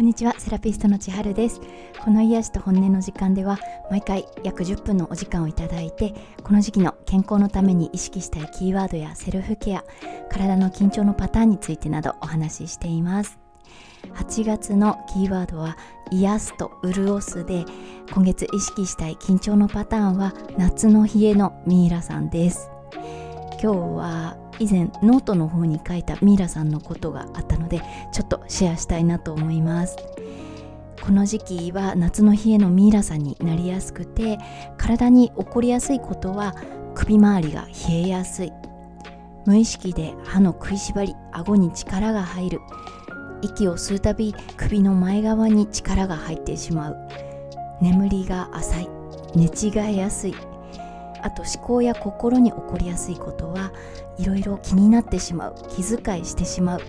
こんにちはセラピストの千春です。この癒しと本音の時間では毎回約10分のお時間をいただいてこの時期の健康のために意識したいキーワードやセルフケア体の緊張のパターンについてなどお話ししています。8月のキーワードは癒すと潤すで今月意識したい緊張のパターンは夏の冷えのミイラさんです。今日は以前ノートの方に書いたミイラさんのことがあったのでちょっとシェアしたいなと思います。この時期は夏の冷えのミイラさんになりやすくて体に起こりやすいことは首周りが冷えやすい。無意識で歯の食いしばり顎に力が入る。息を吸うたび首の前側に力が入ってしまう。眠りが浅い。寝違えやすい。あと思考や心に起こりやすいことはいろいろ気になってしまう気遣いしてしまう。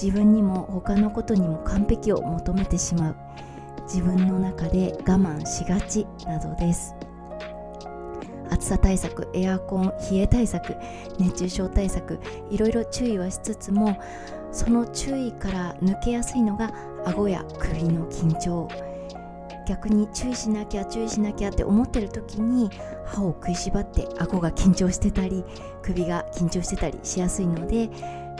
自分にも他のことにも完璧を求めてしまう。自分の中で我慢しがちなどです。暑さ対策エアコン冷え対策熱中症対策いろいろ注意はしつつもその注意から抜けやすいのが顎や首の緊張。逆に注意しなきゃ注意しなきゃって思ってる時に歯を食いしばって顎が緊張してたり首が緊張してたりしやすいので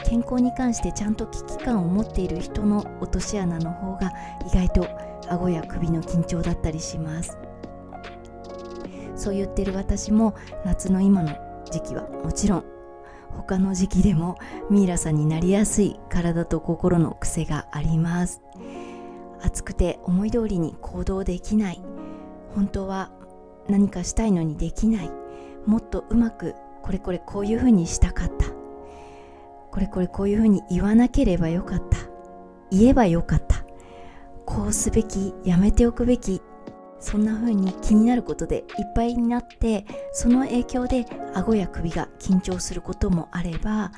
健康に関してちゃんと危機感を持っている人の落とし穴の方が意外と顎や首の緊張だったりします。そう言ってる私も夏の今の時期はもちろん他の時期でもミイラさんになりやすい体と心の癖があります。暑くて思い通りに行動できない。本当は何かしたいのにできない。もっとうまくこれこれこういうふうにしたかった。これこれこういうふうに言わなければよかった。言えばよかった。こうすべきやめておくべきそんな風に気になることでいっぱいになってその影響で顎や首が緊張することもあれば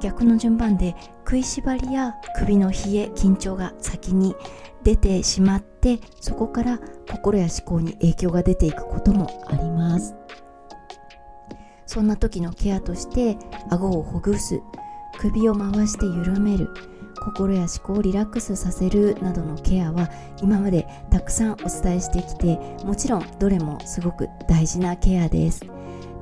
逆の順番で食いしばりや首の冷え緊張が先に出てしまってそこから心や思考に影響が出ていくこともあります。そんな時のケアとして顎をほぐす首を回して緩める心や思考をリラックスさせるなどのケアは今までたくさんお伝えしてきてもちろんどれもすごく大事なケアです。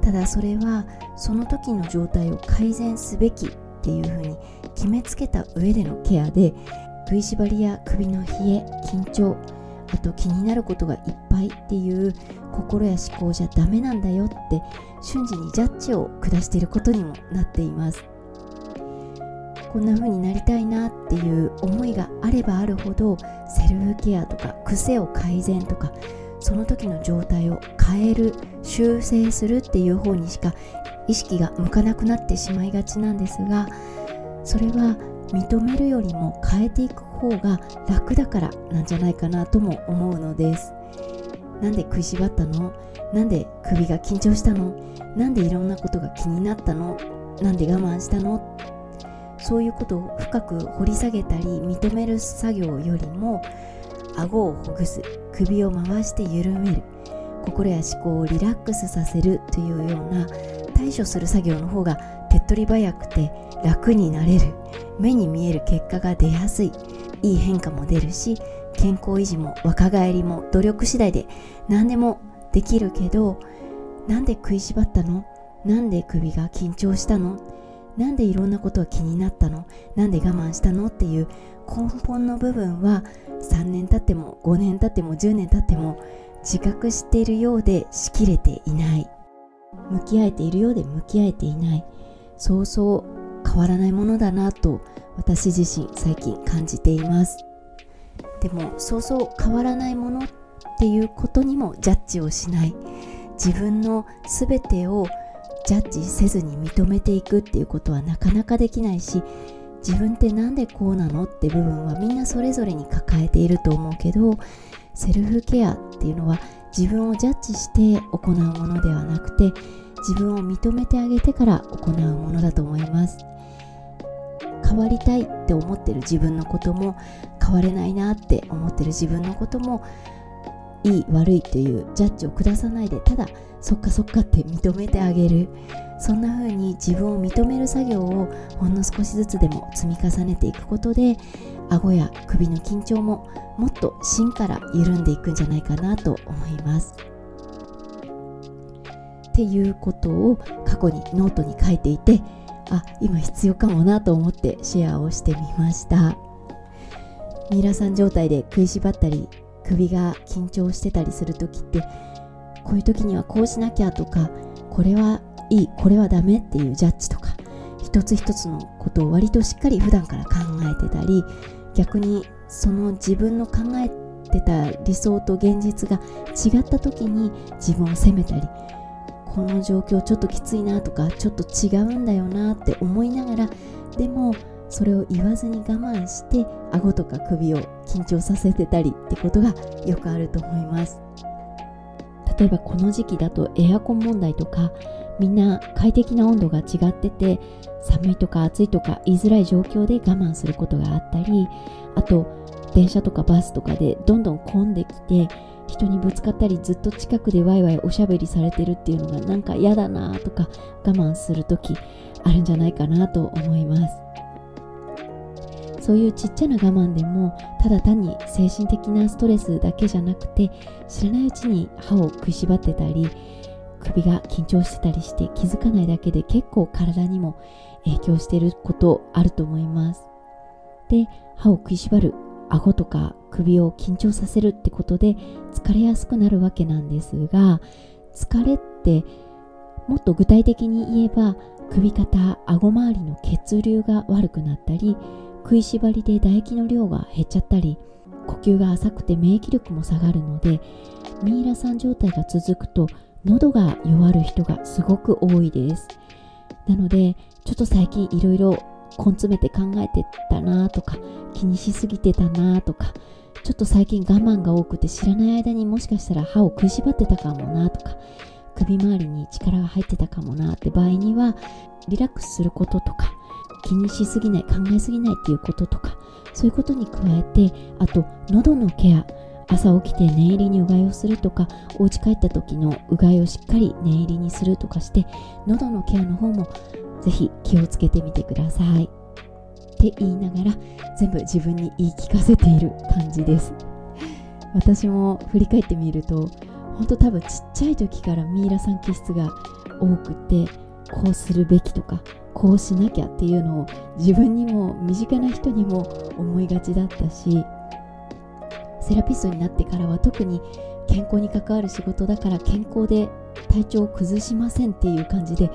ただそれはその時の状態を改善すべきっていうふうに決めつけた上でのケアで食いしばりや首の冷え緊張あと気になることがいっぱいっていう心や思考じゃダメなんだよって瞬時にジャッジを下していることにもなっています。こんな風になりたいなっていう思いがあればあるほどセルフケアとか癖を改善とかその時の状態を変える修正するっていう方にしか意識が向かなくなってしまいがちなんですがそれは認めるよりも変えていく方が楽だからなんじゃないかなとも思うのです。なんで食いしばったの？なんで首が緊張したの？なんでいろんなことが気になったの？なんで我慢したの？そういうことを深く掘り下げたり認める作業よりも顎をほぐす首を回して緩める心や思考をリラックスさせるというような対処する作業の方が手っ取り早くて楽になれる目に見える結果が出やすいいい変化も出るし健康維持も若返りも努力次第で何でもできるけどなんで食いしばったの？なんで首が緊張したの？なんでいろんなことが気になったの？なんで我慢したの？っていう根本の部分は3年経っても5年経っても10年経っても自覚しているようでしきれていない。向き合えているようで向き合えていない。そうそう変わらないものだなと私自身最近感じています。でもそうそう変わらないものっていうことにもジャッジをしない。自分の全てをジャッジせずに認めていくっていうことはなかなかできないし自分って何でこうなのって部分はみんなそれぞれに抱えていると思うけどセルフケアっていうのは自分をジャッジして行うものではなくて自分を認めてあげてから行うものだと思います。変わりたいって思ってる自分のことも変われないなって思ってる自分のこともいい悪いというジャッジを下さないでただそっかそっかって認めてあげる。そんな風に自分を認める作業をほんの少しずつでも積み重ねていくことで顎や首の緊張ももっと芯から緩んでいくんじゃないかなと思います。っていうことを過去にノートに書いていてあ今必要かもなと思ってシェアをしてみました。ミイラさん状態で食いしばったり首が緊張してたりする時ってこういう時にはこうしなきゃとかこれはいいこれはダメっていうジャッジとか一つ一つのことを割としっかり普段から考えてたり逆にその自分の考えてた理想と現実が違った時に自分を責めたりこの状況ちょっときついなとかちょっと違うんだよなって思いながらでもそれを言わずに我慢して顎とか首を緊張させてたりってことがよくあると思います。例えばこの時期だとエアコン問題とかみんな快適な温度が違ってて寒いとか暑いとか言いづらい状況で我慢することがあったりあと電車とかバスとかでどんどん混んできて人にぶつかったりずっと近くでワイワイおしゃべりされてるっていうのがなんか嫌だなとか我慢する時あるんじゃないかなと思います。そういうちっちゃな我慢でもただ単に精神的なストレスだけじゃなくて知らないうちに歯を食いしばってたり首が緊張してたりして気づかないだけで結構体にも影響してることあると思います。で歯を食いしばる顎とか首を緊張させるってことで疲れやすくなるわけなんですが疲れってもっと具体的に言えば首肩顎周りの血流が悪くなったり食いしばりで唾液の量が減っちゃったり呼吸が浅くて免疫力も下がるのでミイラさん状態が続くと喉が弱る人がすごく多いです。なのでちょっと最近いろいろ根詰めて考えてたなとか気にしすぎてたなとかちょっと最近我慢が多くて知らない間にもしかしたら歯を食いしばってたかもなとか首周りに力が入ってたかもなって場合にはリラックスすることとか気にしすぎない考えすぎないっていうこととかそういうことに加えてあと喉のケア朝起きて念入りにうがいをするとかお家帰った時のうがいをしっかり念入りにするとかして喉のケアの方もぜひ気をつけてみてください。って言いながら全部自分に言い聞かせている感じです。私も振り返ってみると本当多分ちっちゃい時からミイラさん気質が多くてこうするべきとかこうしなきゃっていうのを自分にも身近な人にも思いがちだったしセラピストになってからは特に健康に関わる仕事だから健康で体調を崩しませんっていう感じで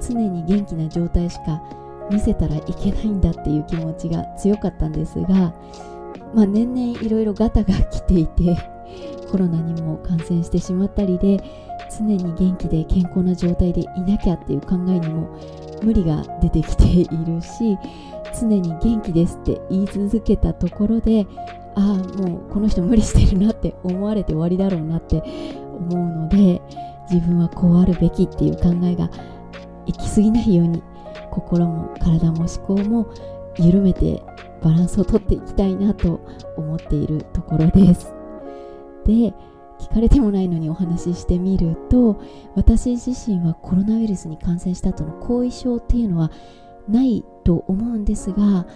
常に元気な状態しか見せたらいけないんだっていう気持ちが強かったんですが、まあ、年々いろいろガタが来ていてコロナにも感染してしまったりで常に元気で健康な状態でいなきゃっていう考えにも無理が出てきているし常に元気ですって言い続けたところでああもうこの人無理してるなって思われて終わりだろうなって思うので自分はこうあるべきっていう考えが行き過ぎないように心も体も思考も緩めてバランスをとっていきたいなと思っているところです。で聞かれてもないのにお話ししてみると私自身はコロナウイルスに感染した後の後遺症っていうのはないと思うんですが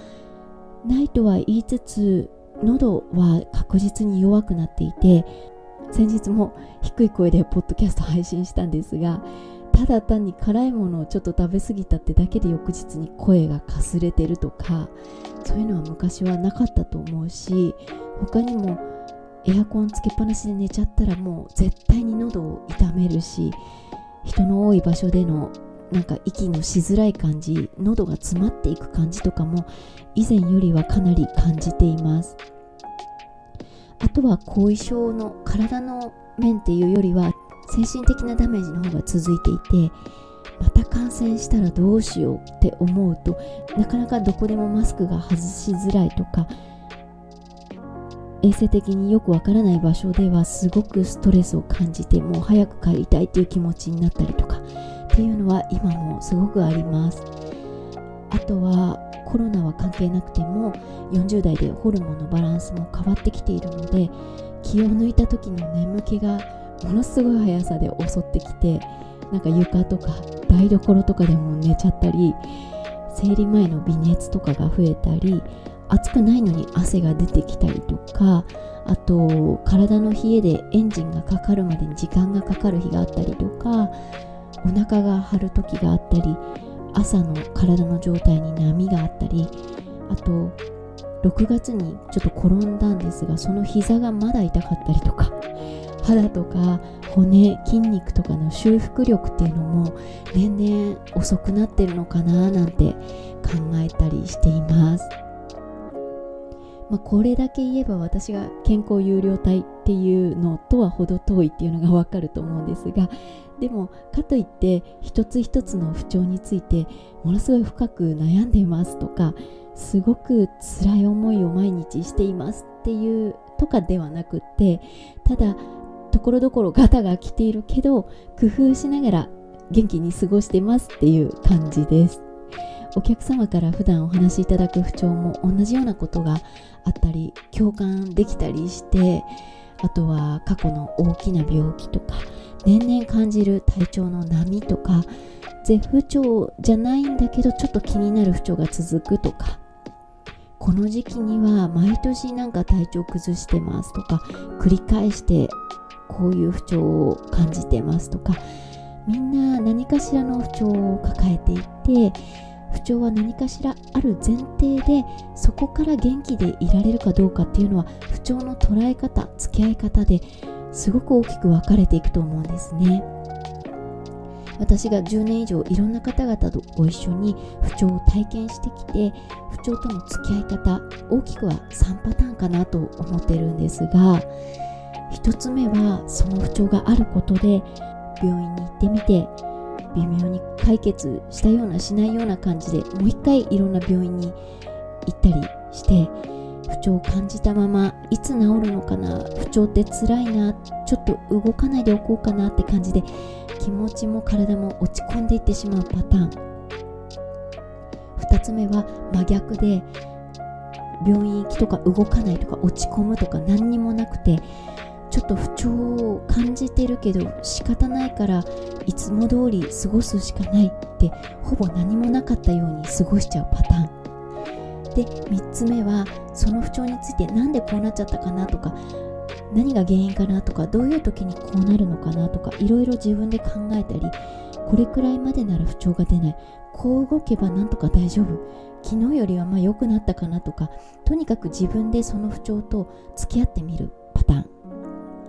ないとは言いつつ喉は確実に弱くなっていて先日も低い声でポッドキャスト配信したんですがただ単に辛いものをちょっと食べ過ぎたってだけで翌日に声がかすれてるとかそういうのは昔はなかったと思うし他にもエアコンつけっぱなしで寝ちゃったらもう絶対に喉を痛めるし人の多い場所でのなんか息のしづらい感じ喉が詰まっていく感じとかも以前よりはかなり感じています。あとは後遺症の体の面っていうよりは精神的なダメージの方が続いていてまた感染したらどうしようって思うとなかなかどこでもマスクが外しづらいとか衛生的によくわからない場所ではすごくストレスを感じてもう早く帰りたいっていう気持ちになったりとかっていうのは今もすごくあります。あとはコロナは関係なくても40代でホルモンのバランスも変わってきているので気を抜いた時の眠気がものすごい速さで襲ってきてなんか床とか台所とかでも寝ちゃったり生理前の微熱とかが増えたり暑くないのに汗が出てきたりとかあと体の冷えでエンジンがかかるまでに時間がかかる日があったりとかお腹が張る時があったり朝の体の状態に波があったりあと6月にちょっと転んだんですがその膝がまだ痛かったりとか肌とか骨筋肉とかの修復力っていうのも年々遅くなってるのかななんて考えたりしています。まあ、これだけ言えば私が健康有料体っていうのとは程遠いっていうのがわかると思うんですがでもかといって一つ一つの不調についてものすごい深く悩んでいますとかすごく辛い思いを毎日していますっていうとかではなくってただところどころガタが来ているけど工夫しながら元気に過ごしてますっていう感じです。お客様から普段お話しいただく不調も同じようなことがあったり共感できたりしてあとは過去の大きな病気とか年々感じる体調の波とか絶不調じゃないんだけどちょっと気になる不調が続くとかこの時期には毎年なんか体調崩してますとか繰り返してこういう不調を感じてますとかみんな何かしらの不調を抱えていて不調は何かしらある前提でそこから元気でいられるかどうかっていうのは不調の捉え方付き合い方ですごく大きく分かれていくと思うんですね。私が10年以上いろんな方々とご一緒に不調を体験してきて不調との付き合い方大きくは3パターンかなと思ってるんですが1つ目はその不調があることで病院に行ってみて微妙に解決したようなしないような感じでもう一回いろんな病院に行ったりして不調を感じたままいつ治るのかな不調って辛いなちょっと動かないでおこうかなって感じで気持ちも体も落ち込んでいってしまうパターン。2つ目は真逆で病院行きとか動かないとか落ち込むとか何にもなくてちょっと不調を感じてるけど仕方ないからいつも通り過ごすしかないってほぼ何もなかったように過ごしちゃうパターン。で3つ目はその不調について何でこうなっちゃったかなとか何が原因かなとかどういう時にこうなるのかなとかいろいろ自分で考えたりこれくらいまでなら不調が出ない。こう動けばなんとか大丈夫。昨日よりはまあ良くなったかなとかとにかく自分でその不調と付き合ってみるパターン。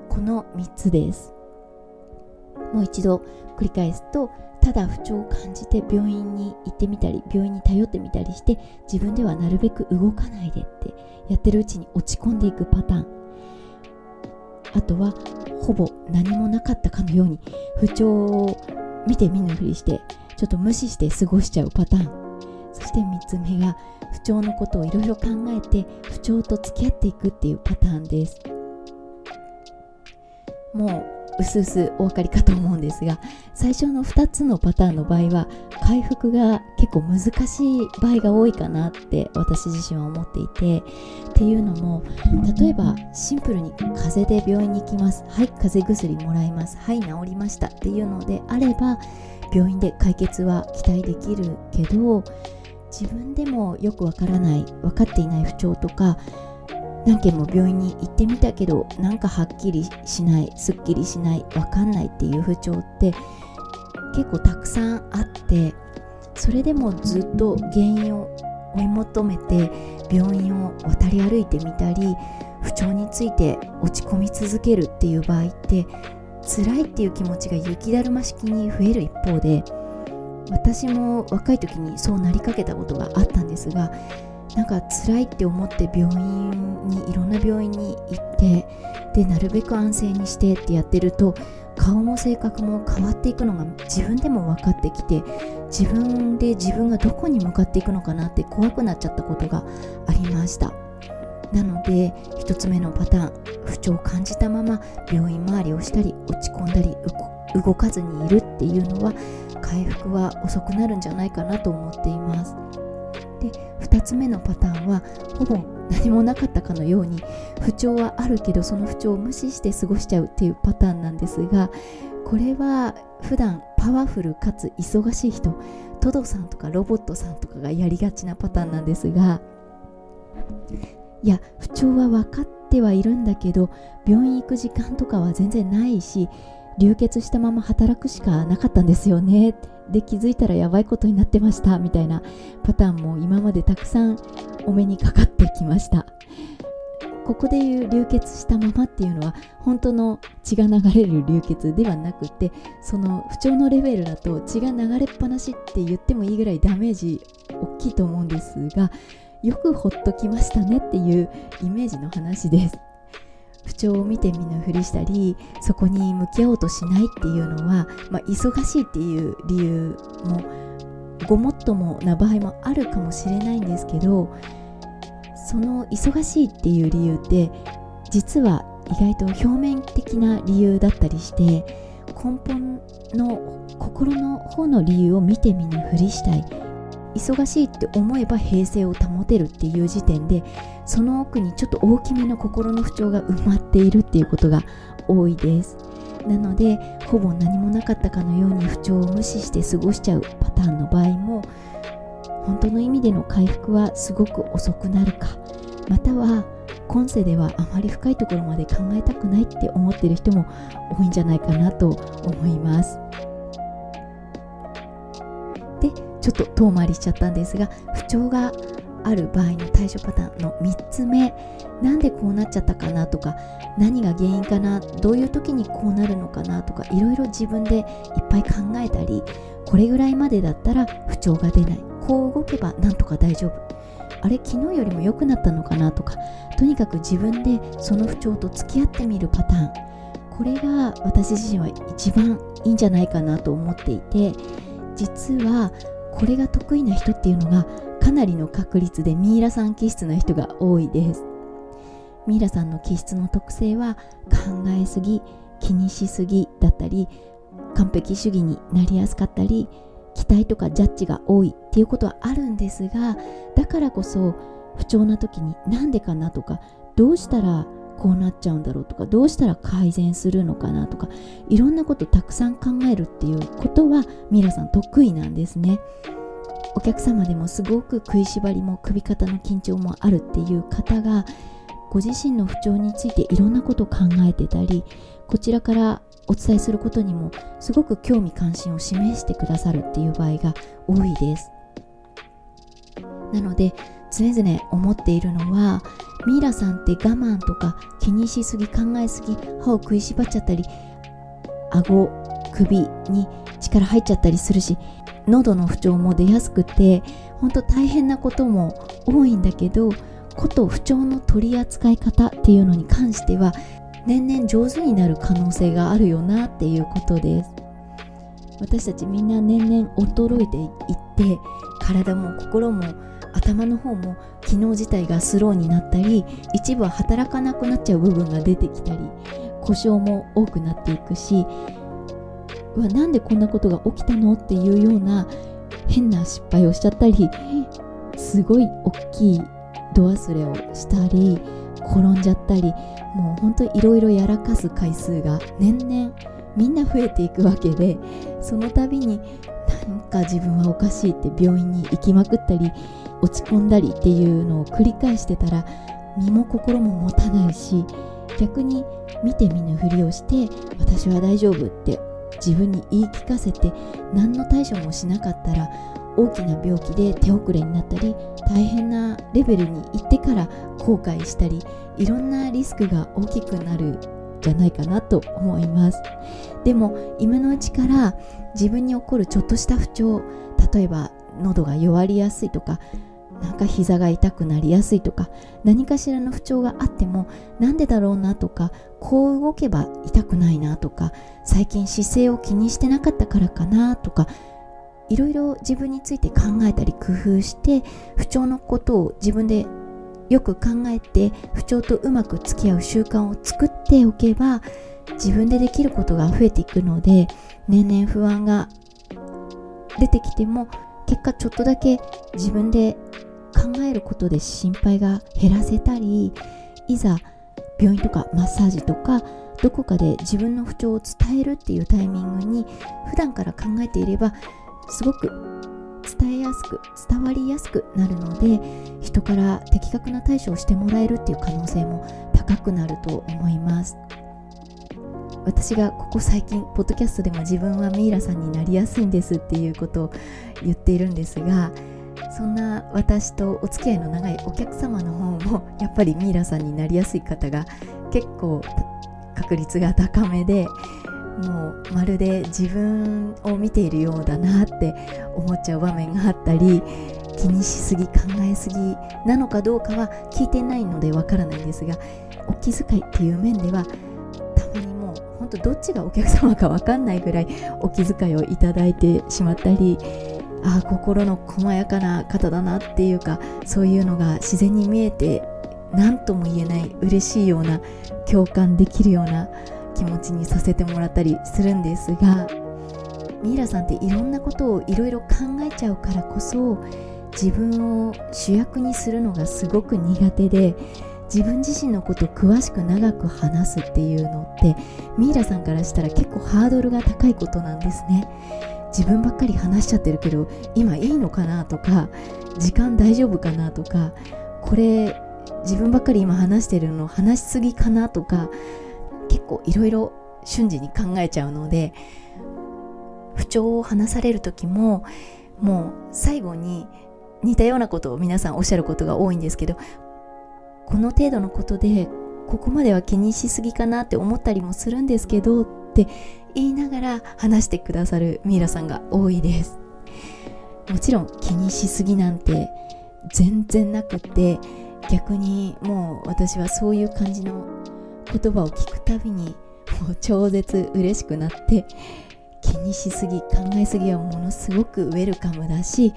この3つです。もう一度繰り返すとただ不調を感じて病院に行ってみたり病院に頼ってみたりして自分ではなるべく動かないでってやってるうちに落ち込んでいくパターン。あとはほぼ何もなかったかのように不調を見て見ぬふりしてちょっと無視して過ごしちゃうパターン。そして3つ目が不調のことをいろいろ考えて不調と付き合っていくっていうパターンです。もううすうすお分かりかと思うんですが最初の2つのパターンの場合は回復が結構難しい場合が多いかなって私自身は思っていてっていうのも例えばシンプルに風邪で病院に行きます。はい風邪薬もらいます。はい治りました。っていうのであれば病院で解決は期待できるけど自分でもよくわからない分かっていない不調とか何件も病院に行ってみたけどなんかはっきりしないすっきりしないわかんないっていう不調って結構たくさんあってそれでもずっと原因を追い求めて病院を渡り歩いてみたり不調について落ち込み続けるっていう場合って辛いっていう気持ちが雪だるま式に増える一方で私も若い時にそうなりかけたことがあったんですがなんか辛いって思って病院にいろんな病院に行ってでなるべく安静にしてってやってると顔も性格も変わっていくのが自分でも分かってきて自分で自分がどこに向かっていくのかなって怖くなっちゃったことがありました。なので1つ目のパターン不調を感じたまま病院周りをしたり落ち込んだり動かずにいるっていうのは回復は遅くなるんじゃないかなと思っています。で2つ目のパターンはほぼ何もなかったかのように不調はあるけどその不調を無視して過ごしちゃうっていうパターンなんですがこれは普段パワフルかつ忙しい人トドさんとかロボットさんとかがやりがちなパターンなんですがいや不調は分かってはいるんだけど病院行く時間とかは全然ないし流血したまま働くしかなかったんですよねで気づいたらやばいことになってましたみたいなパターンも今までたくさんお目にかかってきました。ここでいう流血したままっていうのは本当の血が流れる流血ではなくてその不調のレベルだと血が流れっぱなしって言ってもいいぐらいダメージ大きいと思うんですがよくほっときましたねっていうイメージの話です。不調を見て見ぬふりしたりそこに向き合おうとしないっていうのは、まあ、忙しいっていう理由もごもっともな場合もあるかもしれないんですけどその忙しいっていう理由って実は意外と表面的な理由だったりして根本の心の方の理由を見て見ぬふりしたい。忙しいって思えば平静を保てるっていう時点でその奥にちょっと大きめの心の不調が埋まっているっていうことが多いです。なのでほぼ何もなかったかのように不調を無視して過ごしちゃうパターンの場合も本当の意味での回復はすごく遅くなるかまたは今世ではあまり深いところまで考えたくないって思ってる人も多いんじゃないかなと思います。ちょっと遠回りしちゃったんですが不調がある場合の対処パターンの3つ目。なんでこうなっちゃったかなとか何が原因かなどういう時にこうなるのかなとかいろいろ自分でいっぱい考えたりこれぐらいまでだったら不調が出ない。こう動けばなんとか大丈夫。あれ昨日よりも良くなったのかなとかとにかく自分でその不調と付き合ってみるパターン。これが私自身は一番いいんじゃないかなと思っていて実はこれが得意な人っていうのがかなりの確率でミイラさん気質な人が多いです。ミイラさんの気質の特性は考えすぎ気にしすぎだったり完璧主義になりやすかったり期待とかジャッジが多いっていうことはあるんですがだからこそ不調な時になんでかなとかどうしたらこうなっちゃうんだろうとかどうしたら改善するのかなとかいろんなことたくさん考えるっていうことはミラさん得意なんですね。お客様でもすごく食いしばりも首肩の緊張もあるっていう方がご自身の不調についていろんなことを考えてたりこちらからお伝えすることにもすごく興味関心を示してくださるっていう場合が多いです。なので常々思っているのはミイラさんって我慢とか気にしすぎ考えすぎ歯を食いしばっちゃったり顎首に力入っちゃったりするし喉の不調も出やすくて本当大変なことも多いんだけどこと不調の取り扱い方っていうのに関しては年々上手になる可能性があるよなっていうことです。私たちみんな年々衰えていって体も心も頭の方も機能自体がスローになったり一部は働かなくなっちゃう部分が出てきたり故障も多くなっていくしうわなんでこんなことが起きたのっていうような変な失敗をしちゃったりすごい大きい度忘れをしたり転んじゃったりもうほんといろいろやらかす回数が年々みんな増えていくわけでその度になんか自分はおかしいって病院に行きまくったり落ち込んだりっていうのを繰り返してたら身も心も持たないし逆に見て見ぬふりをして私は大丈夫って自分に言い聞かせて何の対処もしなかったら大きな病気で手遅れになったり大変なレベルに行ってから後悔したりいろんなリスクが大きくなるじゃないかなと思います。でも今のうちから自分に起こるちょっとした不調例えば喉が弱りやすいとかなんか膝が痛くなりやすいとか何かしらの不調があってもなんでだろうなとかこう動けば痛くないなとか最近姿勢を気にしてなかったからかなとかいろいろ自分について考えたり工夫して不調のことを自分でよく考えて不調とうまく付き合う習慣を作っておけば自分でできることが増えていくので年々不安が出てきても結果ちょっとだけ自分で考えることで心配が減らせたりいざ病院とかマッサージとかどこかで自分の不調を伝えるっていうタイミングに普段から考えていればすごく伝えやすく伝わりやすくなるので人から的確な対処をしてもらえるっていう可能性も高くなると思います。私がここ最近ポッドキャストでも自分はミイラさんになりやすいんですっていうことを言っているんですがそんな私とお付き合いの長いお客様の方も やっぱりミイラさんになりやすい方が結構確率が高めでもうまるで自分を見ているようだなって思っちゃう場面があったり気にしすぎ考えすぎなのかどうかは聞いてないのでわからないんですがお気遣いっていう面ではたまにもう本当どっちがお客様かわかんないぐらいお気遣いをいただいてしまったりあ心の細やかな方だなっていうかそういうのが自然に見えて何とも言えない嬉しいような共感できるような気持ちにさせてもらったりするんですがミイラさんっていろんなことをいろいろ考えちゃうからこそ自分を主役にするのがすごく苦手で自分自身のことを詳しく長く話すっていうのってミイラさんからしたら結構ハードルが高いことなんですね。自分ばっかり話しちゃってるけど今いいのかなとか時間大丈夫かなとかこれ自分ばっかり今話してるの話しすぎかなとか結構いろいろ瞬時に考えちゃうので不調を話される時ももう最後に似たようなことを皆さんおっしゃることが多いんですけどこの程度のことでここまでは気にしすぎかなって思ったりもするんですけどって言いながら話してくださるミイラさんが多いです。もちろん気にしすぎなんて全然なくって逆にもう私はそういう感じの言葉を聞くたびにもう超絶嬉しくなって気にしすぎ考えすぎはものすごくウェルカムだし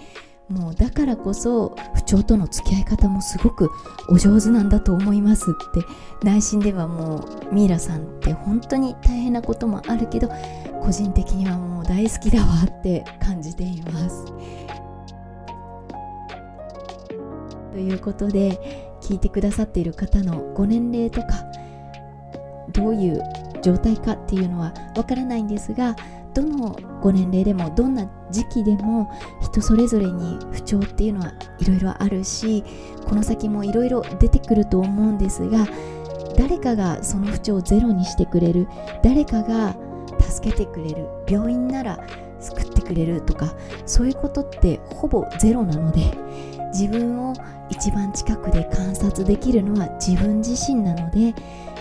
もうだからこそ不調との付き合い方もすごくお上手なんだと思いますって内心ではもうミイラさんって本当に大変なこともあるけど個人的にはもう大好きだわって感じています。ということで聞いてくださっている方のご年齢とかどういう状態かっていうのはわからないんですがどのご年齢でもどんな時期でも人それぞれに不調っていうのはいろいろあるしこの先もいろいろ出てくると思うんですが誰かがその不調をゼロにしてくれる。誰かが助けてくれる。病院なら救ってくれるとかそういうことってほぼゼロなので自分を一番近くで観察できるのは自分自身なので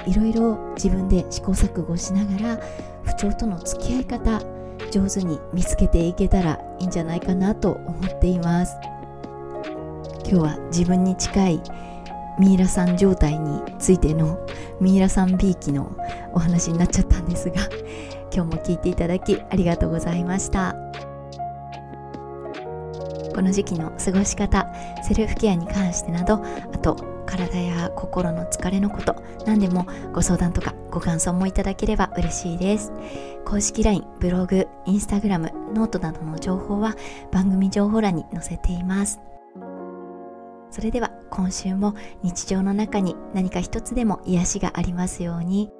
いろいろ自分で試行錯誤しながら不調との付き合い方上手に見つけていけたらいいんじゃないかなと思っています。今日は自分に近いミイラさん状態についてのミイラさんビーキのお話になっちゃったんですが今日も聞いていただきありがとうございました。この時期の過ごし方セルフケアに関してなどあと体や心の疲れのこと何でもご相談とかご感想もいただければ嬉しいです。公式 LINE、ブログ、インスタグラム、ノートなどの情報は番組情報欄に載せています。それでは今週も日常の中に何か一つでも癒しがありますように。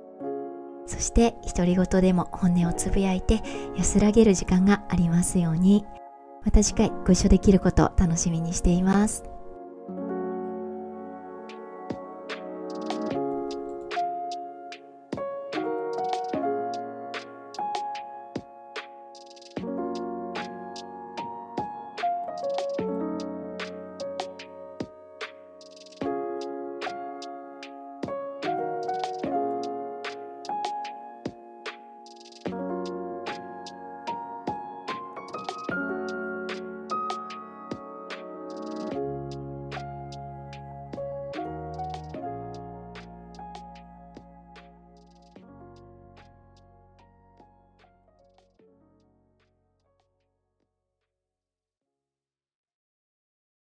そして独り言でも本音をつぶやいて安らげる時間がありますように。また次回ご一緒できることを楽しみにしています。